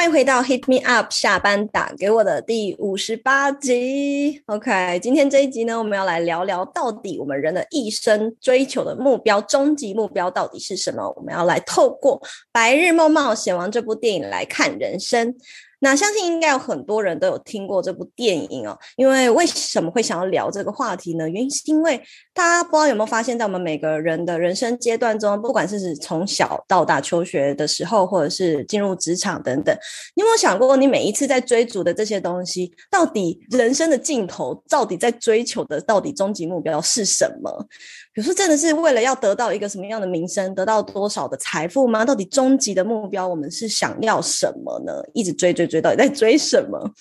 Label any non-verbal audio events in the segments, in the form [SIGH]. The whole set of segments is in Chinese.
欢迎回到 Hit Me Up 下班打给我的第五十八集。OK，今天这一集呢，我们要来聊聊到底我们人的一生追求的目标、终极目标到底是什么？我们要来透过《白日梦冒险王》这部电影来看人生。那相信应该有很多人都有听过这部电影哦，因为为什么会想要聊这个话题呢？原因是因为大家不知道有没有发现，在我们每个人的人生阶段中，不管是从小到大求学的时候，或者是进入职场等等，你有没有想过，你每一次在追逐的这些东西，到底人生的尽头，到底在追求的，到底终极目标是什么？比如说，真的是为了要得到一个什么样的名声，得到多少的财富吗？到底终极的目标，我们是想要什么呢？一直追追追，到底在追什么？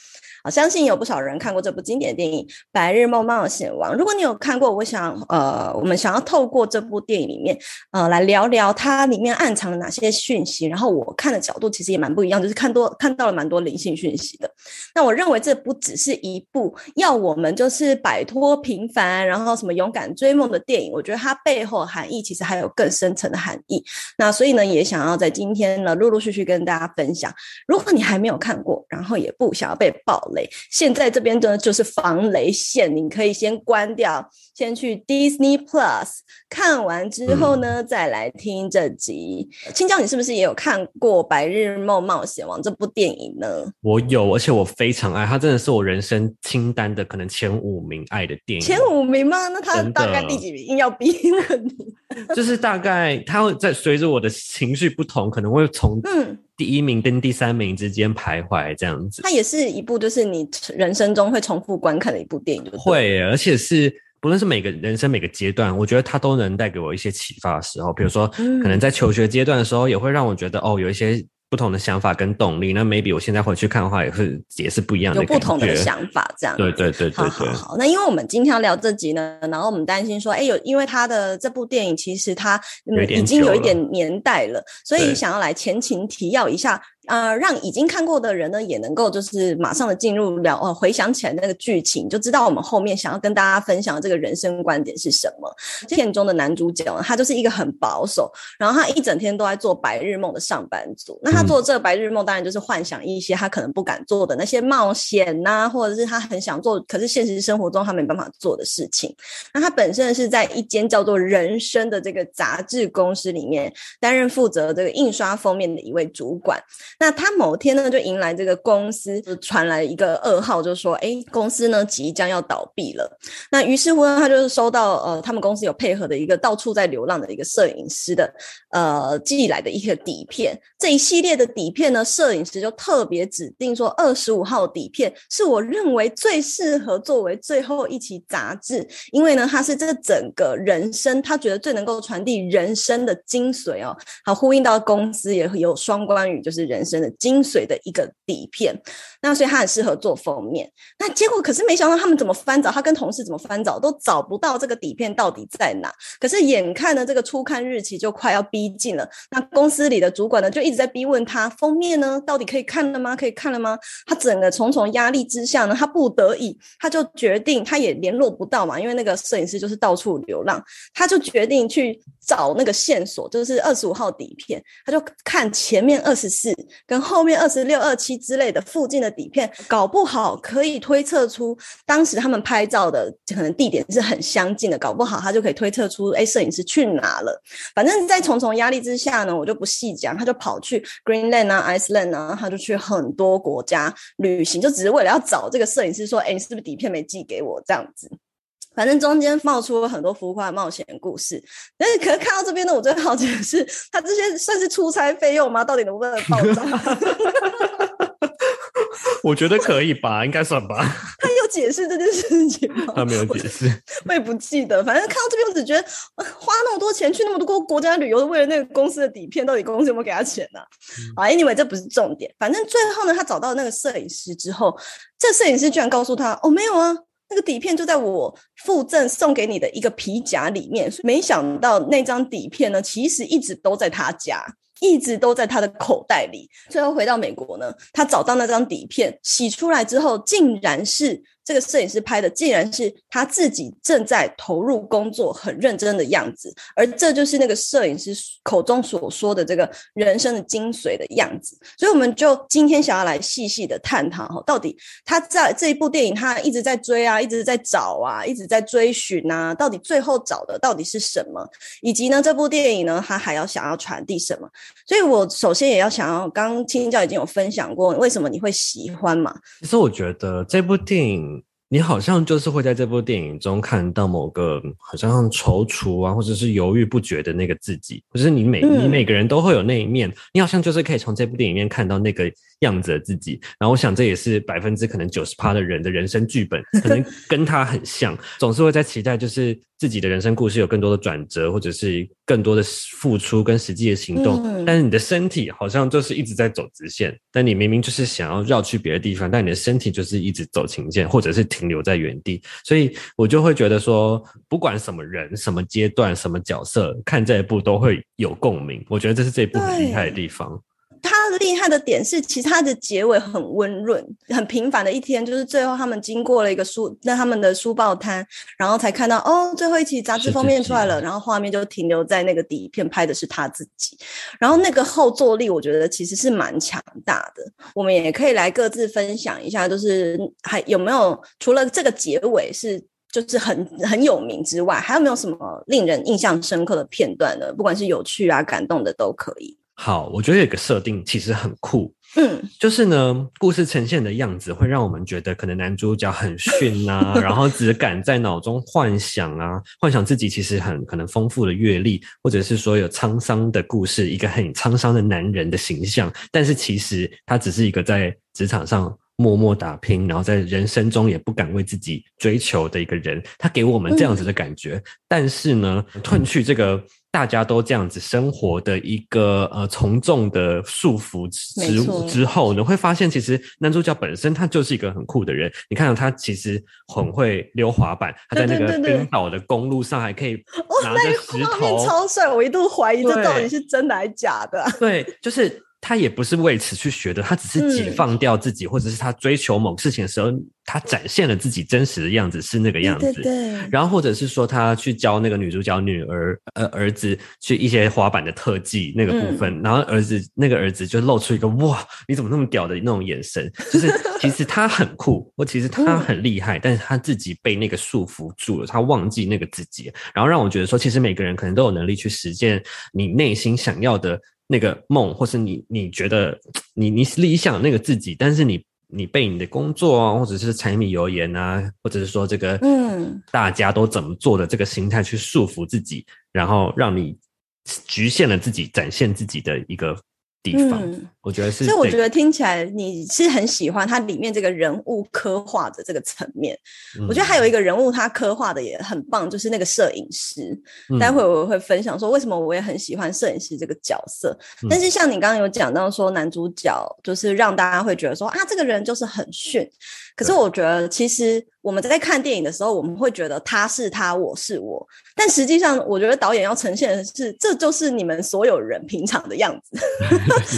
好，相信有不少人看过这部经典电影《白日梦冒险王》。如果你有看过，我想，呃，我们想要透过这部电影里面，呃，来聊聊它里面暗藏了哪些讯息。然后我看的角度其实也蛮不一样，就是看多看到了蛮多灵性讯息的。那我认为这不只是一部要我们就是摆脱平凡，然后什么勇敢追梦的电影。我觉得它背后含义其实还有更深层的含义。那所以呢，也想要在今天呢，陆陆续续跟大家分享。如果你还没有看过，然后也不想要被暴。雷，现在这边呢就是防雷线，你可以先关掉，先去 Disney Plus 看完之后呢，再来听这集。青椒，你是不是也有看过《白日梦冒险王》这部电影呢？我有，而且我非常爱，它真的是我人生清单的可能前五名爱的电影。前五名吗？那它大概第几名？硬要逼问你，就是大概它会在随着我的情绪不同，可能会从嗯。第一名跟第三名之间徘徊，这样子。它也是一部，就是你人生中会重复观看的一部电影，会，而且是不论是每个人生每个阶段，我觉得它都能带给我一些启发的时候。比如说，可能在求学阶段的时候，也会让我觉得哦，有一些。不同的想法跟动力，那 maybe 我现在回去看的话，也是也是不一样的，有不同的想法这样。对对对对对。好，那因为我们今天要聊这集呢，然后我们担心说，哎，有因为他的这部电影其实他已经有一点年代了，所以想要来前情提要一下。呃，让已经看过的人呢，也能够就是马上的进入了，呃，回想起来那个剧情，就知道我们后面想要跟大家分享的这个人生观点是什么。片中的男主角呢他就是一个很保守，然后他一整天都在做白日梦的上班族。那他做这个白日梦，当然就是幻想一些他可能不敢做的那些冒险呐，或者是他很想做，可是现实生活中他没办法做的事情。那他本身是在一间叫做《人生》的这个杂志公司里面担任负责这个印刷封面的一位主管。那他某天呢，就迎来这个公司传来一个噩耗，就说：“哎，公司呢即将要倒闭了。”那于是乎呢，他就是收到呃，他们公司有配合的一个到处在流浪的一个摄影师的呃寄来的一个底片。这一系列的底片呢，摄影师就特别指定说，二十五号底片是我认为最适合作为最后一期杂志，因为呢，它是这整个人生，他觉得最能够传递人生的精髓哦。好，呼应到公司也有双关语，就是人。生的精髓的一个底片，那所以他很适合做封面。那结果可是没想到，他们怎么翻找，他跟同事怎么翻找都找不到这个底片到底在哪。可是眼看呢，这个初刊日期就快要逼近了，那公司里的主管呢就一直在逼问他，封面呢到底可以看了吗？可以看了吗？他整个重重压力之下呢，他不得已，他就决定，他也联络不到嘛，因为那个摄影师就是到处流浪，他就决定去找那个线索，就是二十五号底片，他就看前面二十四。跟后面二十六、二七之类的附近的底片，搞不好可以推测出当时他们拍照的可能地点是很相近的，搞不好他就可以推测出，哎，摄影师去哪了？反正，在重重压力之下呢，我就不细讲，他就跑去 Greenland 啊、Iceland 啊，他就去很多国家旅行，就只是为了要找这个摄影师，说，哎，你是不是底片没寄给我？这样子。反正中间冒出了很多浮夸冒险故事，但是可是看到这边呢，我最好奇的是，他这些算是出差费用吗？到底能不能报账？[LAUGHS] 我觉得可以吧，应该算吧。他有解释这件事情吗？他没有解释，我也不记得。反正看到这边，我只觉得花那么多钱去那么多国家旅游，为了那个公司的底片，到底公司有没有给他钱呢？啊，anyway，这不是重点。反正最后呢，他找到那个摄影师之后，这摄影师居然告诉他：“哦，没有啊。”那个底片就在我附赠送给你的一个皮夹里面。没想到那张底片呢，其实一直都在他家。一直都在他的口袋里。最后回到美国呢，他找到那张底片，洗出来之后，竟然是。这个摄影师拍的，竟然是他自己正在投入工作、很认真的样子，而这就是那个摄影师口中所说的这个人生的精髓的样子。所以，我们就今天想要来细细的探讨哈，到底他在这一部电影，他一直在追啊，一直在找啊，一直在追寻啊，到底最后找的到底是什么？以及呢，这部电影呢，他还要想要传递什么？所以我首先也要想要，刚刚青教已经有分享过，为什么你会喜欢嘛？其实我觉得这部电影。你好像就是会在这部电影中看到某个好像踌躇啊，或者是犹豫不决的那个自己，或者是你每你每个人都会有那一面，你好像就是可以从这部电影里面看到那个。样子的自己，然后我想这也是百分之可能九十趴的人的人生剧本，可能 [LAUGHS] 跟他很像，总是会在期待，就是自己的人生故事有更多的转折，或者是更多的付出跟实际的行动。但是你的身体好像就是一直在走直线，但你明明就是想要绕去别的地方，但你的身体就是一直走琴键，或者是停留在原地。所以我就会觉得说，不管什么人、什么阶段、什么角色，看这一部都会有共鸣。我觉得这是这一部很厉害的地方。他厉害的点是，其实他的结尾很温润，很平凡的一天，就是最后他们经过了一个书，那他们的书报摊，然后才看到哦，最后一期杂志封面出来了，然后画面就停留在那个底片拍的是他自己，然后那个后坐力，我觉得其实是蛮强大的。我们也可以来各自分享一下，就是还有没有除了这个结尾是就是很很有名之外，还有没有什么令人印象深刻的片段呢？不管是有趣啊、感动的都可以。好，我觉得有个设定其实很酷，嗯，就是呢，故事呈现的样子会让我们觉得可能男主角很逊啊，然后只敢在脑中幻想啊，幻想自己其实很可能丰富的阅历，或者是说有沧桑的故事，一个很沧桑的男人的形象，但是其实他只是一个在职场上默默打拼，然后在人生中也不敢为自己追求的一个人，他给我们这样子的感觉，但是呢，褪去这个。大家都这样子生活的一个呃从众的束缚之之后，你会发现其实男主角本身他就是一个很酷的人。你看到他其实很会溜滑板，他在那个冰岛的公路上还可以拿着石头，超帅！我一度怀疑这到底是真的还是假的。对，就是。他也不是为此去学的，他只是解放掉自己，或者是他追求某事情的时候，他展现了自己真实的样子是那个样子。对。然后或者是说他去教那个女主角女儿呃儿子去一些滑板的特技那个部分，然后儿子那个儿子就露出一个哇你怎么那么屌的那种眼神，就是其实他很酷，或其实他很厉害，但是他自己被那个束缚住了，他忘记那个自己，然后让我觉得说，其实每个人可能都有能力去实践你内心想要的。那个梦，或是你你觉得你你理想那个自己，但是你你被你的工作啊，或者是柴米油盐啊，或者是说这个嗯，大家都怎么做的这个心态去束缚自己，然后让你局限了自己展现自己的一个。地方，我觉得是。所以我觉得听起来你是很喜欢它里面这个人物刻画的这个层面。我觉得还有一个人物他刻画的也很棒，就是那个摄影师。待会我会分享说为什么我也很喜欢摄影师这个角色。但是像你刚刚有讲到说男主角就是让大家会觉得说啊这个人就是很逊。可是我觉得其实我们在看电影的时候，我们会觉得他是他，我是我。但实际上，我觉得导演要呈现的是，这就是你们所有人平常的样子。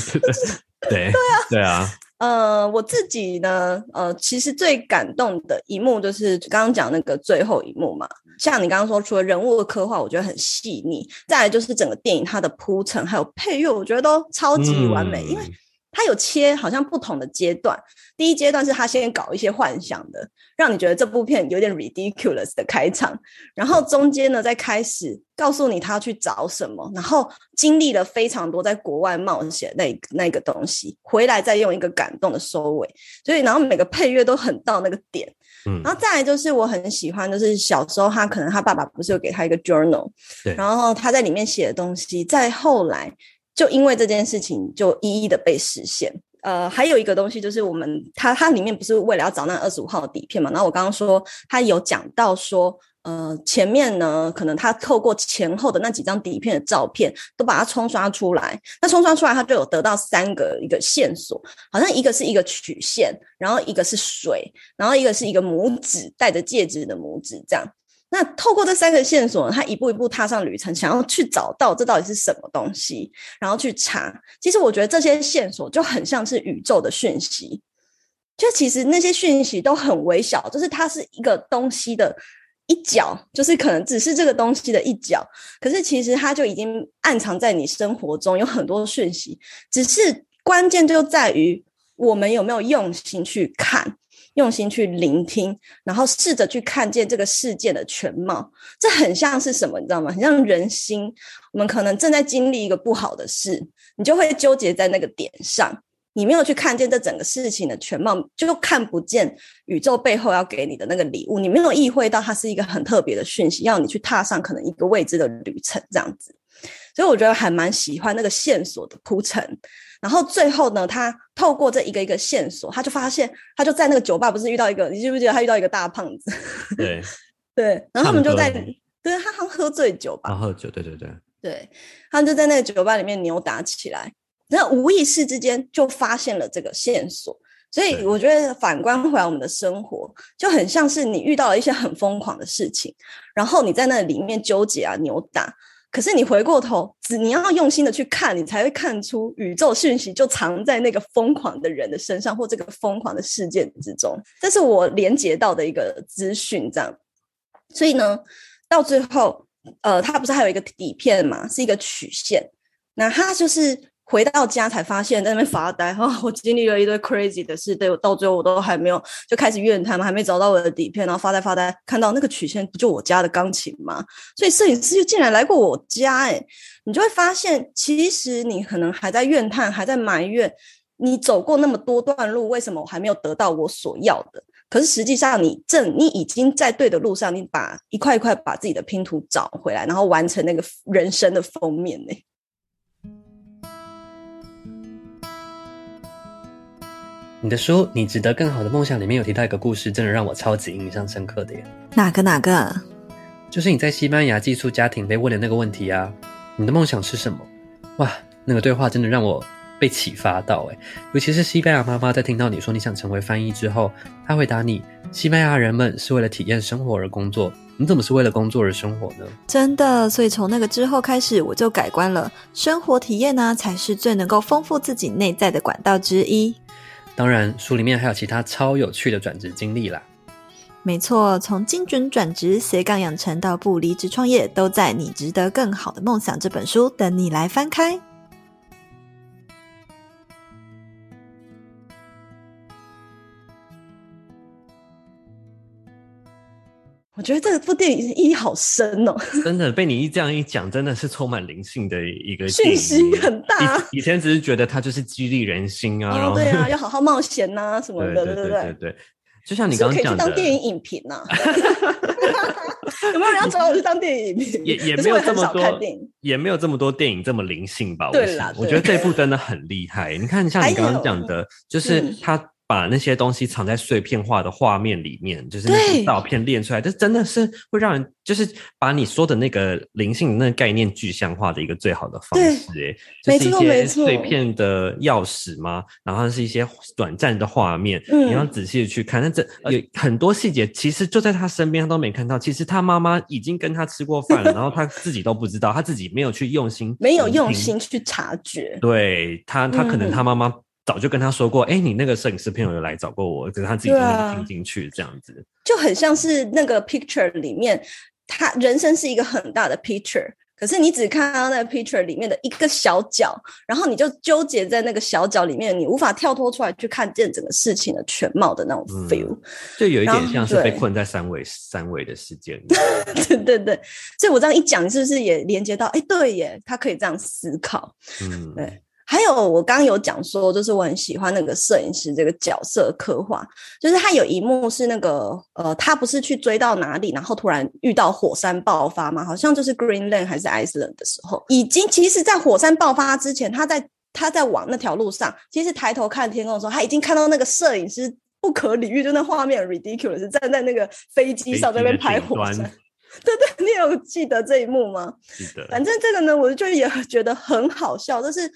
[LAUGHS] 对 [LAUGHS] 对啊，对啊。呃，我自己呢，呃，其实最感动的一幕就是刚刚讲那个最后一幕嘛。像你刚刚说，除了人物的刻画，我觉得很细腻；再来就是整个电影它的铺陈还有配乐，我觉得都超级完美，因为。他有切好像不同的阶段，第一阶段是他先搞一些幻想的，让你觉得这部片有点 ridiculous 的开场，然后中间呢再开始告诉你他要去找什么，然后经历了非常多在国外冒险那那个东西，回来再用一个感动的收尾，所以然后每个配乐都很到那个点，嗯，然后再来就是我很喜欢，就是小时候他可能他爸爸不是有给他一个 journal，对，然后他在里面写的东西，再后来。就因为这件事情，就一一的被实现。呃，还有一个东西就是，我们它它里面不是为了要找那二十五号底片嘛？然后我刚刚说，他有讲到说，呃，前面呢，可能他透过前后的那几张底片的照片，都把它冲刷出来。那冲刷出来，他就有得到三个一个线索，好像一个是一个曲线，然后一个是水，然后一个是一个拇指戴着戒指的拇指，这样。那透过这三个线索，他一步一步踏上旅程，想要去找到这到底是什么东西，然后去查。其实我觉得这些线索就很像是宇宙的讯息，就其实那些讯息都很微小，就是它是一个东西的。一角就是可能只是这个东西的一角，可是其实它就已经暗藏在你生活中有很多讯息，只是关键就在于我们有没有用心去看，用心去聆听，然后试着去看见这个世界的全貌。这很像是什么，你知道吗？很像人心。我们可能正在经历一个不好的事，你就会纠结在那个点上。你没有去看见这整个事情的全貌，就看不见宇宙背后要给你的那个礼物。你没有意会到它是一个很特别的讯息，要你去踏上可能一个未知的旅程，这样子。所以我觉得还蛮喜欢那个线索的铺陈。然后最后呢，他透过这一个一个线索，他就发现，他就在那个酒吧不是遇到一个，你记不记得他遇到一个大胖子？[LAUGHS] 对对，然后他们就在，对他好像喝醉酒吧？喝酒，对对对，对，他们就在那个酒吧里面扭打起来。那无意识之间就发现了这个线索，所以我觉得反观回来，我们的生活就很像是你遇到了一些很疯狂的事情，然后你在那里面纠结啊、扭打，可是你回过头，只你要用心的去看，你才会看出宇宙讯息就藏在那个疯狂的人的身上，或这个疯狂的事件之中。这是我连接到的一个资讯，这样。所以呢，到最后，呃，它不是还有一个底片嘛，是一个曲线，那它就是。回到家才发现，在那边发呆。哈，[LAUGHS] 我经历了一堆 crazy 的事，对我到最后我都还没有就开始怨他们，还没找到我的底片，然后发呆发呆，看到那个曲线不就我家的钢琴吗？所以摄影师就竟然来过我家，哎，你就会发现，其实你可能还在怨叹，还在埋怨，你走过那么多段路，为什么我还没有得到我所要的？可是实际上，你正你已经在对的路上，你把一块一块把自己的拼图找回来，然后完成那个人生的封面呢。你的书《你值得更好的梦想》里面有提到一个故事，真的让我超级印象深刻的耶。哪个哪个？就是你在西班牙寄宿家庭被问的那个问题啊。你的梦想是什么？哇，那个对话真的让我被启发到诶。尤其是西班牙妈妈在听到你说你想成为翻译之后，她回答你：西班牙人们是为了体验生活而工作，你怎么是为了工作而生活呢？真的，所以从那个之后开始，我就改观了。生活体验呢，才是最能够丰富自己内在的管道之一。当然，书里面还有其他超有趣的转职经历啦。没错，从精准转职、斜杠养成到不离职创业，都在《你值得更好的梦想》这本书等你来翻开。我觉得这部电影意义好深哦！[LAUGHS] 真的被你一这样一讲，真的是充满灵性的一个讯息很大。以前只是觉得它就是激励人心啊，然后对啊，[LAUGHS] 要好好冒险呐什么的，对对对对。就像你刚刚讲的，当电影影评呐，[LAUGHS] 有没有人要找我去当电影影评？也也没有这么多，也没有这么多电影这么灵性吧？对啦，我觉得这部真的很厉害。你看，像你刚刚讲的，就是他。把那些东西藏在碎片化的画面里面，就是那些照片练出来，这真的是会让人就是把你说的那个灵性那个概念具象化的一个最好的方式。哎，就是一些碎片的钥匙吗？然后是一些短暂的画面，你要仔细的去看。那这有很多细节，其实就在他身边，他都没看到。其实他妈妈已经跟他吃过饭了，[LAUGHS] 然后他自己都不知道，他自己没有去用心，没有用心去察觉。对他，他可能他妈妈。早就跟他说过，哎，你那个摄影师朋友有来找过我，可是他自己都没有听进去，这样子就很像是那个 picture 里面，他人生是一个很大的 picture，可是你只看到那个 picture 里面的一个小角，然后你就纠结在那个小角里面，你无法跳脱出来去看见整个事情的全貌的那种 feel，就有一点像是被困在三维三维的世界里。对 [LAUGHS] 对对，所以我这样一讲，是不是也连接到？哎，对耶，他可以这样思考。嗯，对。还有，我刚刚有讲说，就是我很喜欢那个摄影师这个角色刻画，就是他有一幕是那个呃，他不是去追到哪里，然后突然遇到火山爆发嘛，好像就是 Greenland 还是 Iceland 的时候，已经其实，在火山爆发之前，他在他在往那条路上，其实抬头看天空的时候，他已经看到那个摄影师不可理喻，就那画面 ridiculous，站在那个飞机上在那边拍火山。对对，你有记得这一幕吗？记得。反正这个呢，我就也觉得很好笑，就是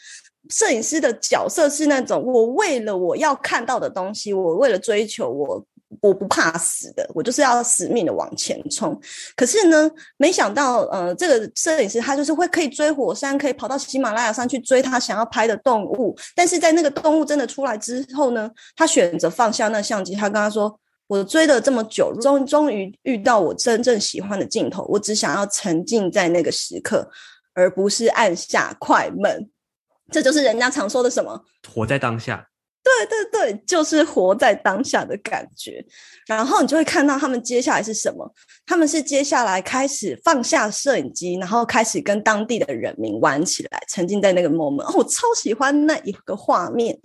摄影师的角色是那种，我为了我要看到的东西，我为了追求我。我不怕死的，我就是要死命的往前冲。可是呢，没想到，呃，这个摄影师他就是会可以追火山，可以跑到喜马拉雅山去追他想要拍的动物。但是在那个动物真的出来之后呢，他选择放下那相机。他跟他说：“我追了这么久，终终于遇到我真正喜欢的镜头。我只想要沉浸在那个时刻，而不是按下快门。这就是人家常说的什么，活在当下。”对对对，就是活在当下的感觉，然后你就会看到他们接下来是什么？他们是接下来开始放下摄影机，然后开始跟当地的人民玩起来，沉浸在那个 moment。哦，我超喜欢那一个画面。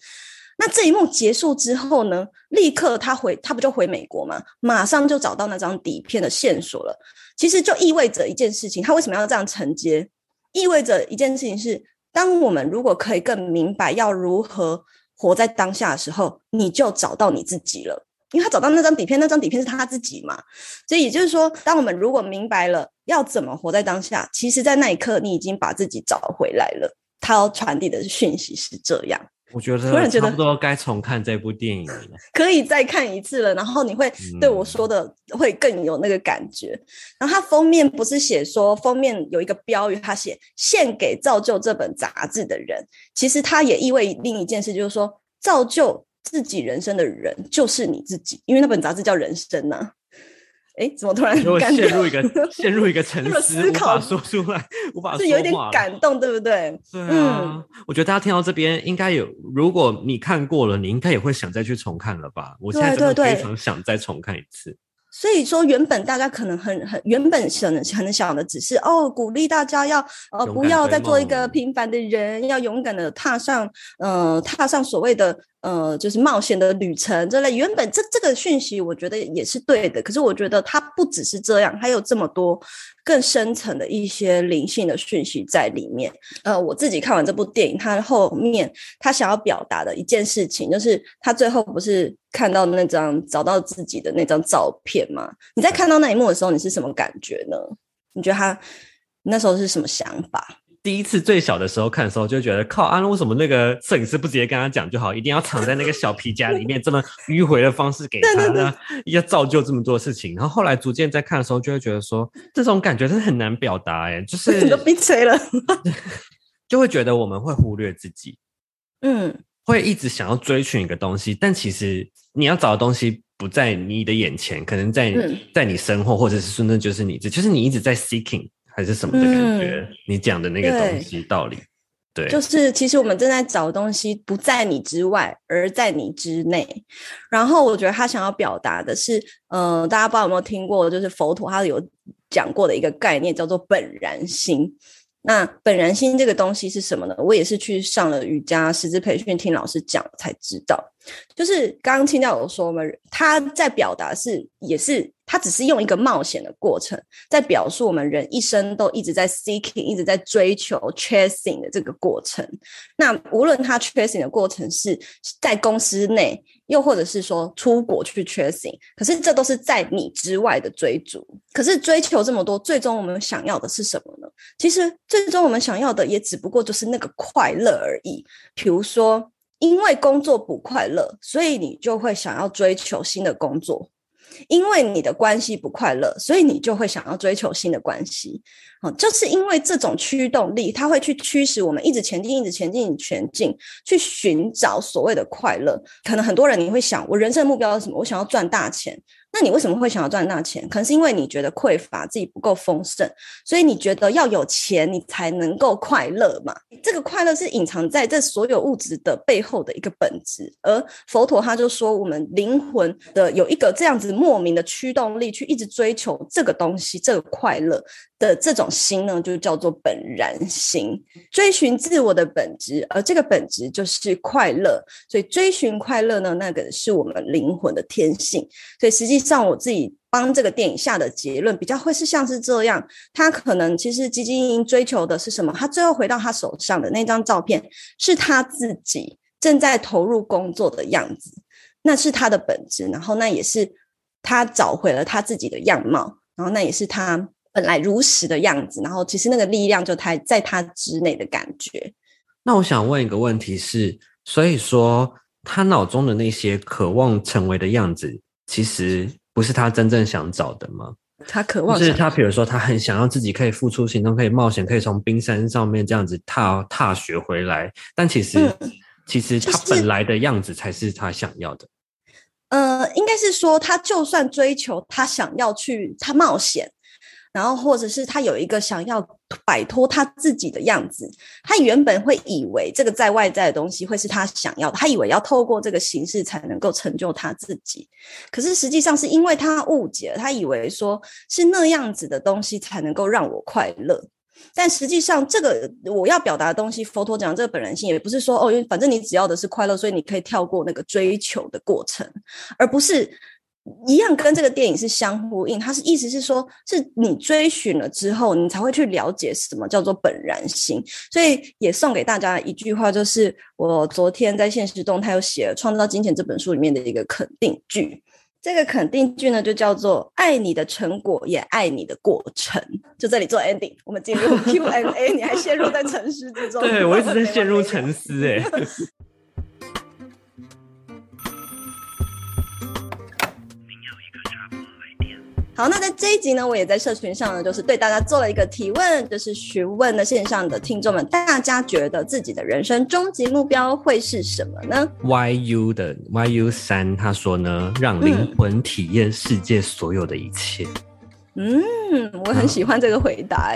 那这一幕结束之后呢？立刻他回，他不就回美国吗？马上就找到那张底片的线索了。其实就意味着一件事情，他为什么要这样承接？意味着一件事情是，当我们如果可以更明白要如何。活在当下的时候，你就找到你自己了，因为他找到那张底片，那张底片是他自己嘛。所以也就是说，当我们如果明白了要怎么活在当下，其实，在那一刻，你已经把自己找回来了。他要传递的讯息是这样。我觉得差不多该重看这部电影了，[LAUGHS] 可以再看一次了。然后你会对我说的会更有那个感觉。然后它封面不是写说封面有一个标语，它写献给造就这本杂志的人。其实它也意味另一件事，就是说造就自己人生的人就是你自己，因为那本杂志叫人生呢。哎，怎么突然陷入一个 [LAUGHS] 陷入一个沉思，无法说出来，无法是有一点感动，对不对？对啊，我觉得大家听到这边应该有，如果你看过了，你应该也会想再去重看了吧？我现在真的非常想再重看一次。[LAUGHS] 所以说，原本大家可能很很原本想的很想的只是哦，鼓励大家要呃不要再做一个平凡的人，要勇敢的踏上呃踏上所谓的。呃，就是冒险的旅程这类，原本这这个讯息，我觉得也是对的。可是我觉得它不只是这样，还有这么多更深层的一些灵性的讯息在里面。呃，我自己看完这部电影，它后面他想要表达的一件事情，就是他最后不是看到那张找到自己的那张照片吗？你在看到那一幕的时候，你是什么感觉呢？你觉得他那时候是什么想法？第一次最小的时候看的时候，就觉得靠啊，为什么那个摄影师不直接跟他讲就好，一定要藏在那个小皮夹里面，这么迂回的方式给他呢？[LAUGHS] 要造就这么多事情。然后后来逐渐在看的时候，就会觉得说，这种感觉真的很难表达，哎，就是 [LAUGHS] 都闭嘴了，[LAUGHS] 就会觉得我们会忽略自己，嗯，会一直想要追寻一个东西，但其实你要找的东西不在你的眼前，可能在在你身后，或者是说那就是你，这就是你一直在 seeking。还是什么的感觉？你讲的那个东西道理，对，就是其实我们正在找东西，不在你之外，而在你之内。然后我觉得他想要表达的是，呃，大家不知道有没有听过，就是佛陀他有讲过的一个概念，叫做本然心。那本然心这个东西是什么呢？我也是去上了瑜伽师资培训，听老师讲才知道。就是刚刚听到有说嘛，他在表达是也是。他只是用一个冒险的过程，在表述我们人一生都一直在 seeking，一直在追求 chasing 的这个过程。那无论他 chasing 的过程是在公司内，又或者是说出国去 chasing，可是这都是在你之外的追逐。可是追求这么多，最终我们想要的是什么呢？其实最终我们想要的也只不过就是那个快乐而已。比如说，因为工作不快乐，所以你就会想要追求新的工作。因为你的关系不快乐，所以你就会想要追求新的关系。啊，就是因为这种驱动力，它会去驱使我们一直前进，一直前进，前进，去寻找所谓的快乐。可能很多人你会想，我人生的目标是什么？我想要赚大钱。那你为什么会想要赚大钱？可能是因为你觉得匮乏，自己不够丰盛，所以你觉得要有钱，你才能够快乐嘛？这个快乐是隐藏在这所有物质的背后的一个本质。而佛陀他就说，我们灵魂的有一个这样子莫名的驱动力，去一直追求这个东西，这个快乐。的这种心呢，就叫做本然心，追寻自我的本质，而这个本质就是快乐。所以追寻快乐呢，那个是我们灵魂的天性。所以实际上，我自己帮这个电影下的结论，比较会是像是这样：他可能其实基金营追求的是什么？他最后回到他手上的那张照片，是他自己正在投入工作的样子，那是他的本质。然后那也是他找回了他自己的样貌，然后那也是他。本来如实的样子，然后其实那个力量就他在他之内的感觉。那我想问一个问题是，所以说他脑中的那些渴望成为的样子，其实不是他真正想找的吗？他渴望就是他，比如说他很想要自己可以付出行动，可以冒险，可以从冰山上面这样子踏踏雪回来，但其实其实他本来的样子才是他想要的。呃，应该是说，他就算追求他想要去他冒险，然后或者是他有一个想要摆脱他自己的样子，他原本会以为这个在外在的东西会是他想要的，他以为要透过这个形式才能够成就他自己。可是实际上是因为他误解了，他以为说是那样子的东西才能够让我快乐。但实际上，这个我要表达的东西，佛陀讲这个本然性，也不是说哦，因为反正你只要的是快乐，所以你可以跳过那个追求的过程，而不是一样跟这个电影是相呼应。它是意思是说，是你追寻了之后，你才会去了解什么叫做本然心。所以也送给大家一句话，就是我昨天在现实动态又写了《创造金钱》这本书里面的一个肯定句。这个肯定句呢，就叫做“爱你的成果，也爱你的过程”。就这里做 ending，我们进入 Q&A。你还陷入在沉思之中？对我一直在陷入沉思，哎。[LAUGHS] 好，那在这一集呢，我也在社群上呢，就是对大家做了一个提问，就是询问呢线上的听众们，大家觉得自己的人生终极目标会是什么呢？YU 的 YU 三他说呢，让灵魂体验世界所有的一切。嗯，我很喜欢这个回答。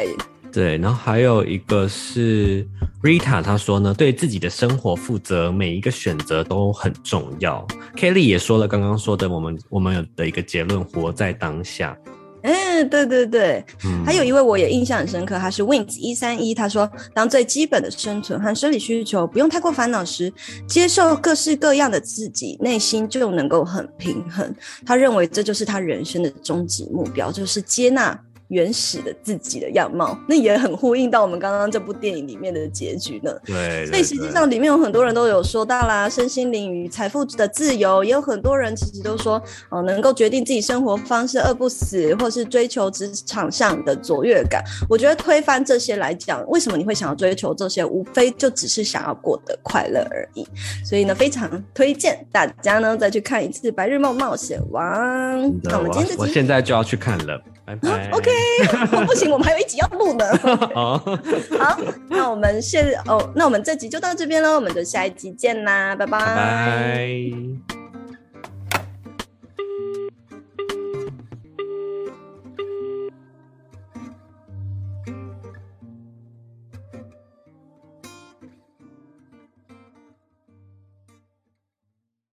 对，然后还有一个是 Rita，他说呢，对自己的生活负责，每一个选择都很重要。Kelly 也说了刚刚说的，我们我们的一个结论：活在当下。嗯，对对对。还有一位我也印象很深刻，他是 Wins 一三一，他说，当最基本的生存和生理需求不用太过烦恼时，接受各式各样的自己，内心就能够很平衡。他认为这就是他人生的终极目标，就是接纳。原始的自己的样貌，那也很呼应到我们刚刚这部电影里面的结局呢。对，所以实际上里面有很多人都有说到啦，身心灵与财富的自由，也有很多人其实都说，哦，能够决定自己生活方式，饿不死，或是追求职场上的卓越感。我觉得推翻这些来讲，为什么你会想要追求这些？无非就只是想要过得快乐而已。所以呢，非常推荐大家呢再去看一次《白日梦冒险王》。那我们今天我现在就要去看了。拜拜。OK，不行，我们还有一集要录呢。[LAUGHS] 好，[LAUGHS] 好，那我们现哦，那我们这集就到这边喽，我们就下一集见啦，拜拜。拜。